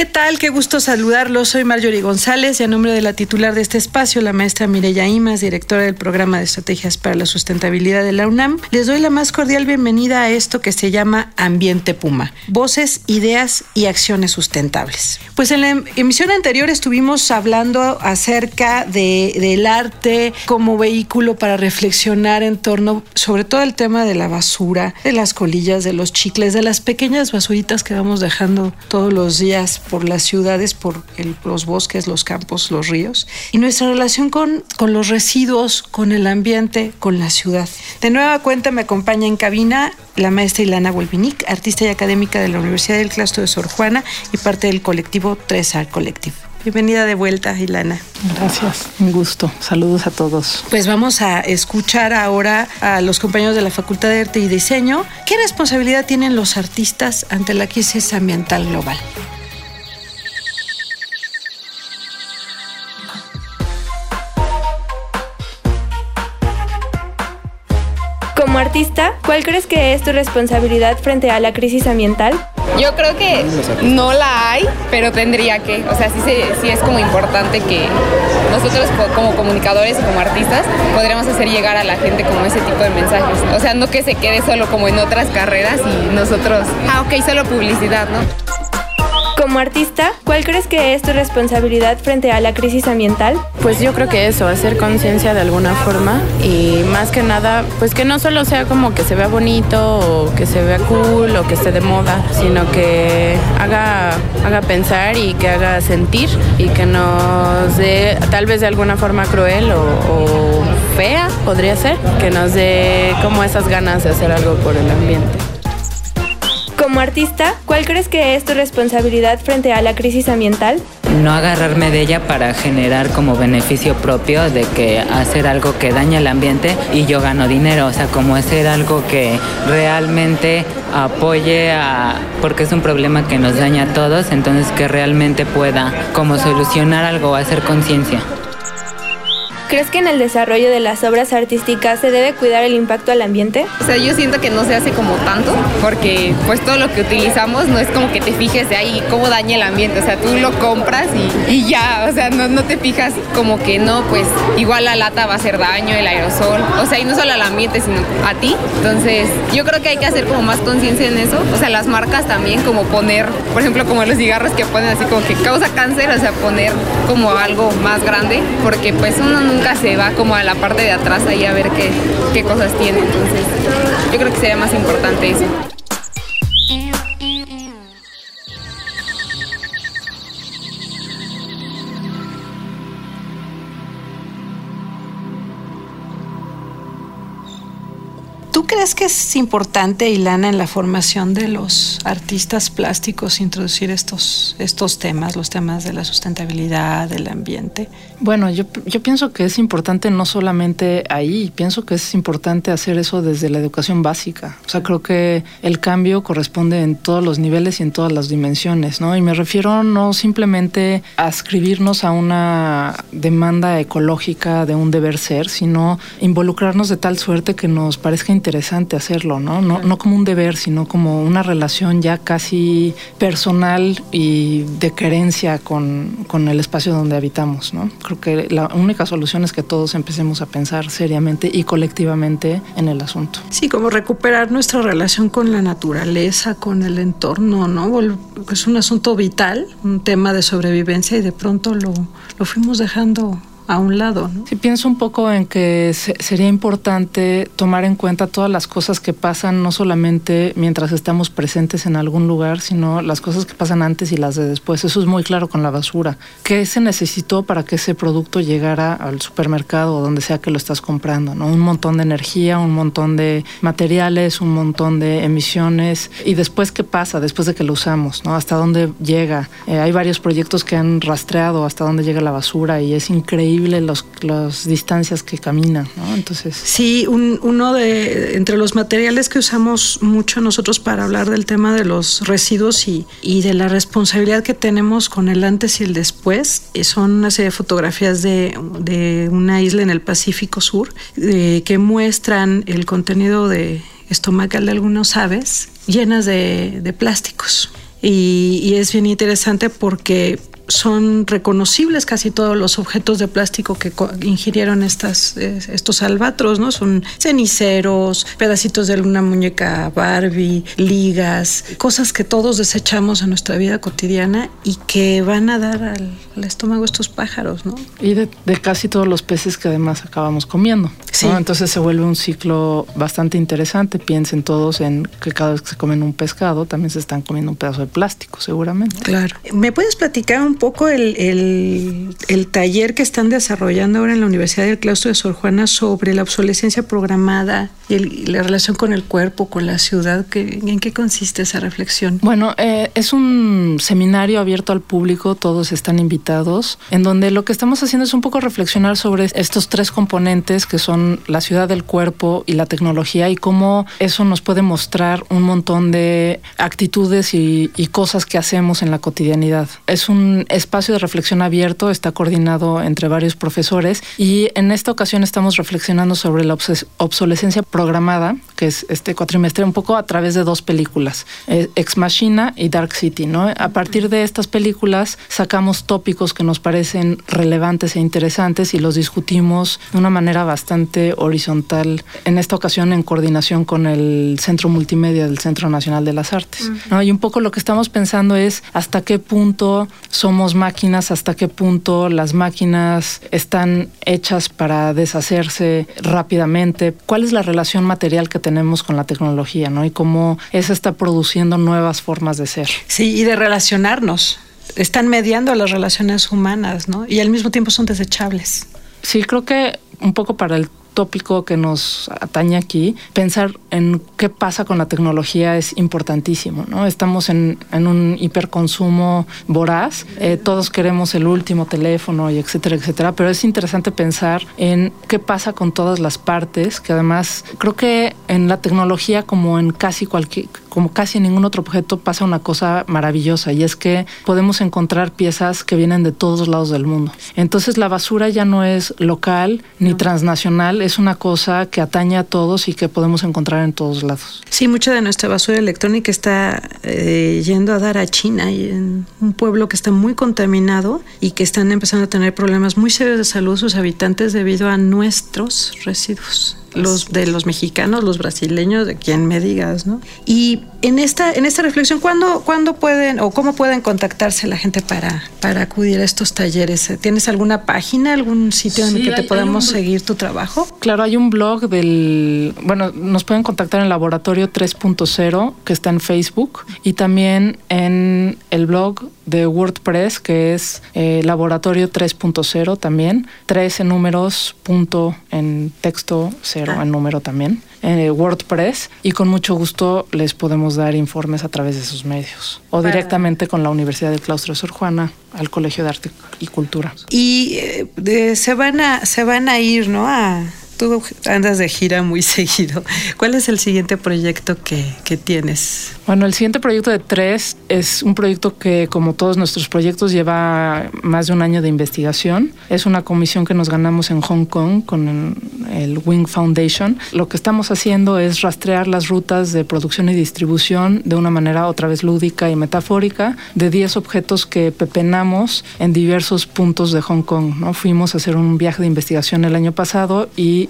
¿Qué tal? Qué gusto saludarlos. Soy Marjorie González y a nombre de la titular de este espacio, la maestra Mireya Imas, directora del programa de estrategias para la sustentabilidad de la UNAM, les doy la más cordial bienvenida a esto que se llama Ambiente Puma. Voces, ideas y acciones sustentables. Pues en la emisión anterior estuvimos hablando acerca de, del arte como vehículo para reflexionar en torno sobre todo el tema de la basura, de las colillas, de los chicles, de las pequeñas basuritas que vamos dejando todos los días por las ciudades, por los bosques, los campos, los ríos, y nuestra relación con, con los residuos, con el ambiente, con la ciudad. De nueva cuenta me acompaña en cabina la maestra Ilana Wolvinic, artista y académica de la Universidad del Claustro de Sor Juana y parte del colectivo 3 Collective. Bienvenida de vuelta, Ilana. Gracias, un gusto. Saludos a todos. Pues vamos a escuchar ahora a los compañeros de la Facultad de Arte y Diseño. ¿Qué responsabilidad tienen los artistas ante la crisis ambiental global? ¿Cuál crees que es tu responsabilidad frente a la crisis ambiental? Yo creo que no la hay, pero tendría que. O sea, sí, sí es como importante que nosotros como comunicadores y como artistas podríamos hacer llegar a la gente como ese tipo de mensajes. O sea, no que se quede solo como en otras carreras y nosotros, ah, ok, solo publicidad, ¿no? Como artista, ¿cuál crees que es tu responsabilidad frente a la crisis ambiental? Pues yo creo que eso, hacer conciencia de alguna forma y más que nada, pues que no solo sea como que se vea bonito o que se vea cool o que esté de moda, sino que haga, haga pensar y que haga sentir y que nos dé tal vez de alguna forma cruel o, o fea, podría ser, que nos dé como esas ganas de hacer algo por el ambiente. Como artista, ¿cuál crees que es tu responsabilidad frente a la crisis ambiental? No agarrarme de ella para generar como beneficio propio de que hacer algo que daña el ambiente y yo gano dinero, o sea, como hacer algo que realmente apoye a, porque es un problema que nos daña a todos, entonces que realmente pueda como solucionar algo, hacer conciencia. ¿Crees que en el desarrollo de las obras artísticas se debe cuidar el impacto al ambiente? O sea, yo siento que no se hace como tanto, porque pues todo lo que utilizamos no es como que te fijes de ahí cómo daña el ambiente, o sea, tú lo compras y, y ya, o sea, no, no, te fijas como que no, pues igual la lata va a hacer daño, el aerosol, o sea, y no solo al ambiente, sino a ti. Entonces, yo creo que hay que hacer como más conciencia en eso, o sea, las marcas también como poner, por ejemplo, como los cigarros que ponen así como que causa cáncer, o sea, poner como algo más grande, porque pues uno nunca nunca se va como a la parte de atrás ahí a ver qué, qué cosas tiene. Entonces, yo creo que sería más importante eso. ¿Tú crees que es importante, Ilana, en la formación de los artistas plásticos introducir estos, estos temas, los temas de la sustentabilidad, del ambiente? Bueno, yo, yo pienso que es importante no solamente ahí, pienso que es importante hacer eso desde la educación básica. O sea, creo que el cambio corresponde en todos los niveles y en todas las dimensiones, ¿no? Y me refiero no simplemente a escribirnos a una demanda ecológica de un deber ser, sino involucrarnos de tal suerte que nos parezca interesante hacerlo, ¿no? No, no como un deber, sino como una relación ya casi personal y de querencia con, con el espacio donde habitamos, ¿no? Creo que la única solución es que todos empecemos a pensar seriamente y colectivamente en el asunto. Sí, como recuperar nuestra relación con la naturaleza, con el entorno, ¿no? Es un asunto vital, un tema de sobrevivencia y de pronto lo, lo fuimos dejando a un lado. Sí, pienso un poco en que sería importante tomar en cuenta todas las cosas que pasan, no solamente mientras estamos presentes en algún lugar, sino las cosas que pasan antes y las de después. Eso es muy claro con la basura. ¿Qué se necesitó para que ese producto llegara al supermercado o donde sea que lo estás comprando? ¿no? Un montón de energía, un montón de materiales, un montón de emisiones. ¿Y después qué pasa? Después de que lo usamos, ¿no? ¿Hasta dónde llega? Eh, hay varios proyectos que han rastreado hasta dónde llega la basura y es increíble los, las distancias que camina, ¿no? Entonces... Sí, uno de, entre los materiales que usamos mucho nosotros para hablar del tema de los residuos y, y de la responsabilidad que tenemos con el antes y el después, eh, son una serie de fotografías de, de una isla en el Pacífico Sur eh, que muestran el contenido de estomacal de algunos aves llenas de, de plásticos. Y, y, es bien interesante porque son reconocibles casi todos los objetos de plástico que ingirieron estas, estos albatros, ¿no? Son ceniceros, pedacitos de alguna muñeca Barbie, ligas, cosas que todos desechamos en nuestra vida cotidiana y que van a dar al, estómago estos pájaros, ¿no? Y de, casi todos los peces que además acabamos comiendo. Sí. Entonces se vuelve un ciclo bastante interesante. Piensen todos en que cada vez que se comen un pescado también se están comiendo un pedazo de plástico, seguramente. Claro. ¿Me puedes platicar un poco el, el, taller que están desarrollando ahora en la Universidad del Claustro de Sor Juana sobre la obsolescencia programada y, la relación con el cuerpo, con la ciudad. Que, ¿En qué consiste esa reflexión? Bueno, eh, es un seminario abierto al público, todos están invitados, en donde lo que estamos haciendo es un poco reflexionar sobre estos tres componentes que son la ciudad del cuerpo y la tecnología y cómo eso nos puede mostrar un montón de actitudes y, y cosas que hacemos en la cotidianidad. Es un espacio de reflexión abierto, está coordinado entre varios profesores y en esta ocasión estamos reflexionando sobre la obsolescencia programada, que es este cuatrimestre, un poco a través de dos películas, eh, Ex Machina y Dark City. ¿no? A partir de estas películas sacamos tópicos que nos parecen relevantes e interesantes y los discutimos de una manera bastante horizontal, en esta ocasión en coordinación con el Centro Multimedia del Centro Nacional de las Artes. ¿no? Y un poco lo que estamos pensando es hasta qué punto somos máquinas, hasta qué punto las máquinas están hechas para deshacerse rápidamente, cuál es la relación material que tenemos con la tecnología, ¿no? Y cómo esa está produciendo nuevas formas de ser. Sí, y de relacionarnos. Están mediando las relaciones humanas, ¿no? Y al mismo tiempo son desechables. Sí, creo que un poco para el tópico que nos atañe aquí, pensar en qué pasa con la tecnología es importantísimo. ¿no? Estamos en, en un hiperconsumo voraz, eh, todos queremos el último teléfono y etcétera, etcétera, pero es interesante pensar en qué pasa con todas las partes, que además creo que en la tecnología como en casi cualquier, como casi en ningún otro objeto pasa una cosa maravillosa y es que podemos encontrar piezas que vienen de todos lados del mundo. Entonces la basura ya no es local ni transnacional, es una cosa que atañe a todos y que podemos encontrar en todos lados. Sí, mucha de nuestra basura electrónica está eh, yendo a dar a China, y en un pueblo que está muy contaminado y que están empezando a tener problemas muy serios de salud sus habitantes debido a nuestros residuos los de los mexicanos, los brasileños, de quien me digas, ¿no? Y en esta, en esta reflexión, ¿cuándo, ¿cuándo pueden o cómo pueden contactarse la gente para, para acudir a estos talleres? ¿Tienes alguna página, algún sitio en el que te podamos seguir tu trabajo? Claro, hay un blog del, bueno, nos pueden contactar en Laboratorio 3.0, que está en Facebook, y también en el blog de WordPress, que es eh, Laboratorio 3.0 también, 3 en números, punto en texto, cero ah. en número también, en WordPress, y con mucho gusto les podemos dar informes a través de sus medios, o directamente con la Universidad del Claustro de Sor Juana, al Colegio de Arte y Cultura. Y eh, se, van a, se van a ir, ¿no? A tú andas de gira muy seguido. ¿Cuál es el siguiente proyecto que, que, tienes? Bueno, el siguiente proyecto de tres es un proyecto que, como todos nuestros proyectos, lleva más de un año de investigación. Es una comisión que nos ganamos en Hong Kong con el Wing Foundation. Lo que estamos haciendo es rastrear las rutas de producción y distribución de una manera otra vez lúdica y metafórica de 10 objetos que pepenamos en diversos puntos de Hong Kong. ¿no? Fuimos a hacer un viaje de investigación el año pasado y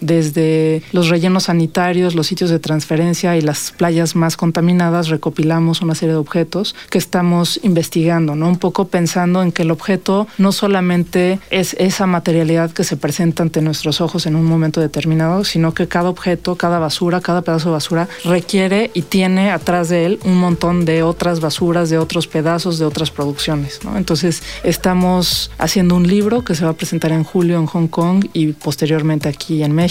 desde los rellenos sanitarios, los sitios de transferencia y las playas más contaminadas, recopilamos una serie de objetos que estamos investigando, ¿no? Un poco pensando en que el objeto no solamente es esa materialidad que se presenta ante nuestros ojos en un momento determinado, sino que cada objeto, cada basura, cada pedazo de basura requiere y tiene atrás de él un montón de otras basuras, de otros pedazos, de otras producciones, ¿no? Entonces, estamos haciendo un libro que se va a presentar en julio en Hong Kong y posteriormente aquí en México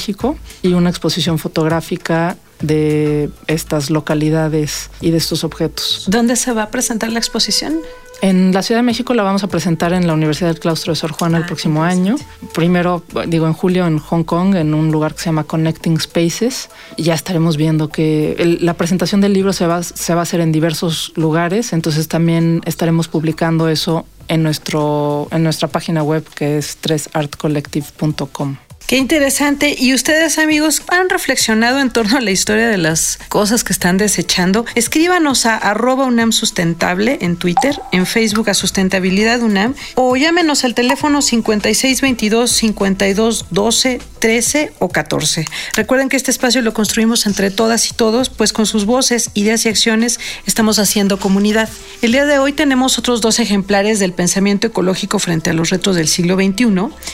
y una exposición fotográfica de estas localidades y de estos objetos. ¿Dónde se va a presentar la exposición? En la Ciudad de México la vamos a presentar en la Universidad del Claustro de Sor Juana el Ah, próximo año. Primero, digo, en julio en Hong Kong, en un lugar que se llama Connecting Spaces. Y ya estaremos viendo que el- la presentación del libro se va, se va a hacer en diversos lugares. Entonces también estaremos publicando eso en, nuestro, en nuestra página web que es 3artcollective.com. Qué interesante. ¿Y ustedes, amigos, han reflexionado en torno a la historia de las cosas que están desechando? Escríbanos a arroba UNAM Sustentable en Twitter, en Facebook a Sustentabilidad UNAM o llámenos al teléfono 5622 52 12 13 o 14. Recuerden que este espacio lo construimos entre todas y todos, pues con sus voces, ideas y acciones estamos haciendo comunidad. El día de hoy tenemos otros dos ejemplares del pensamiento ecológico frente a los retos del siglo XXI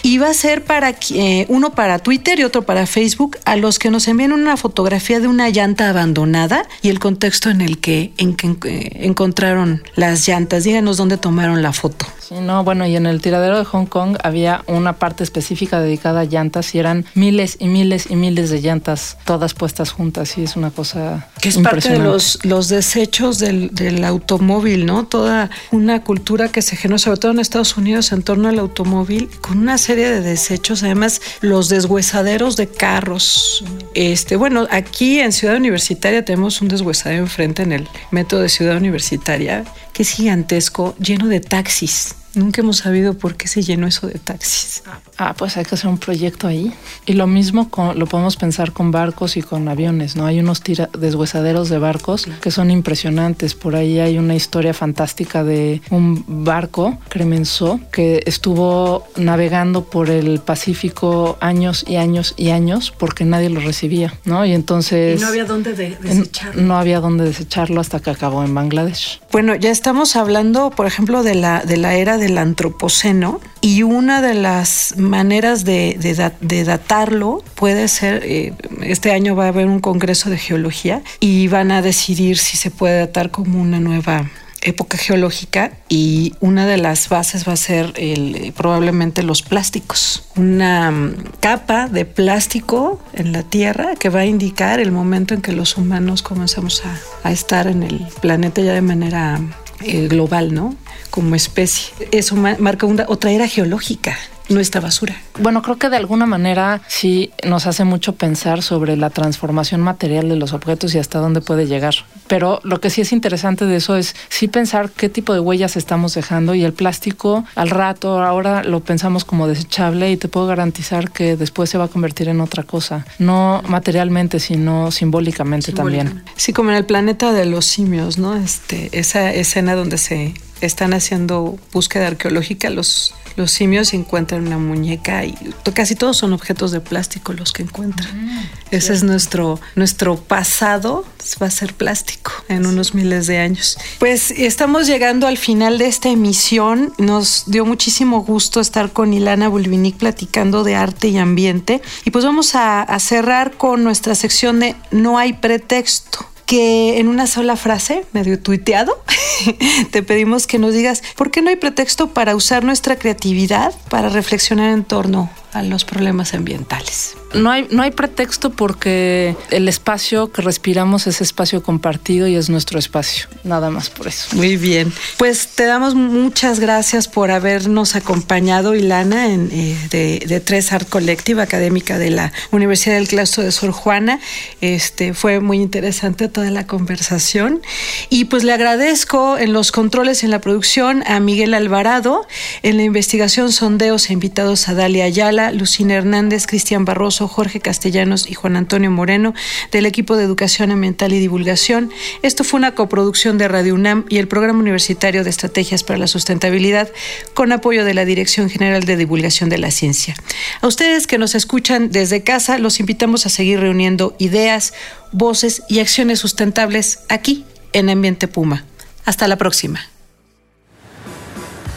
y va a ser para eh, uno para Twitter y otro para Facebook a los que nos envíen una fotografía de una llanta abandonada y el contexto en el que, eh, encontraron las llantas. Díganos dónde tomaron la foto. Sí, no, bueno, y en el tiradero de Hong Kong había una parte específica dedicada a llantas y eran miles y miles y miles de llantas todas puestas juntas y es una cosa que es parte de los, los desechos del, del automóvil, ¿no? Toda una cultura que se generó, sobre todo en Estados Unidos, en torno al automóvil, con una serie de desechos, además los deshuesaderos de carros. Este, bueno, aquí en Ciudad Universitaria tenemos un deshuesadero enfrente en el metro de Ciudad Universitaria, que es gigantesco, lleno de taxis. Nunca hemos sabido por qué se llenó eso de taxis. Ah, pues hay que hacer un proyecto ahí. Y lo mismo con, lo podemos pensar con barcos y con aviones, ¿no? Hay unos tira, deshuesaderos de barcos que son impresionantes. Por ahí hay una historia fantástica de un barco, Cremenceau, que estuvo navegando por el Pacífico años y años y años porque nadie lo recibía, ¿no? Y entonces... Y no había dónde de desecharlo. No había dónde desecharlo hasta que acabó en Bangladesh. Bueno, ya estamos hablando, por ejemplo, de la, de la era del antropoceno y una de las maneras de, de, dat, de datarlo puede ser, eh, este año va a haber un congreso de geología y van a decidir si se puede datar como una nueva época geológica y una de las bases va a ser el, probablemente los plásticos. Una um, capa de plástico en la Tierra que va a indicar el momento en que los humanos comenzamos a, a estar en el planeta ya de manera eh, global, ¿no? Como especie. Eso marca una, otra era geológica nuestra basura. Bueno, creo que de alguna manera sí nos hace mucho pensar sobre la transformación material de los objetos y hasta dónde puede llegar. Pero lo que sí es interesante de eso es sí pensar qué tipo de huellas estamos dejando y el plástico al rato ahora lo pensamos como desechable y te puedo garantizar que después se va a convertir en otra cosa, no materialmente sino simbólicamente, simbólicamente. también. Sí, como en el planeta de los simios, ¿no? Este, esa escena donde se están haciendo búsqueda arqueológica los los simios encuentran una muñeca y casi todos son objetos de plástico los que encuentran. Mm, Ese es nuestro, nuestro pasado, va a ser plástico en unos miles de años. Pues estamos llegando al final de esta emisión. Nos dio muchísimo gusto estar con Ilana Bulvinic platicando de arte y ambiente. Y pues vamos a, a cerrar con nuestra sección de No hay pretexto en una sola frase, medio tuiteado, te pedimos que nos digas por qué no hay pretexto para usar nuestra creatividad para reflexionar en torno a los problemas ambientales. No hay, no hay pretexto porque el espacio que respiramos es espacio compartido y es nuestro espacio. Nada más por eso. Muy bien. Pues te damos muchas gracias por habernos acompañado, Ilana, en, eh, de, de, Tres Art Collective, académica de la Universidad del Claustro de Sor Juana. Este, fue muy interesante toda la conversación. Y pues le agradezco en los controles en la producción a Miguel Alvarado, en la investigación, sondeos e invitados a Dalia Ayala Lucina Hernández, Cristian Barroso, Jorge Castellanos y Juan Antonio Moreno del equipo de Educación Ambiental y Divulgación. Esto fue una coproducción de Radio UNAM y el Programa Universitario de Estrategias para la Sustentabilidad con apoyo de la Dirección General de Divulgación de la Ciencia. A ustedes que nos escuchan desde casa, los invitamos a seguir reuniendo ideas, voces y acciones sustentables aquí en Ambiente Puma. Hasta la próxima.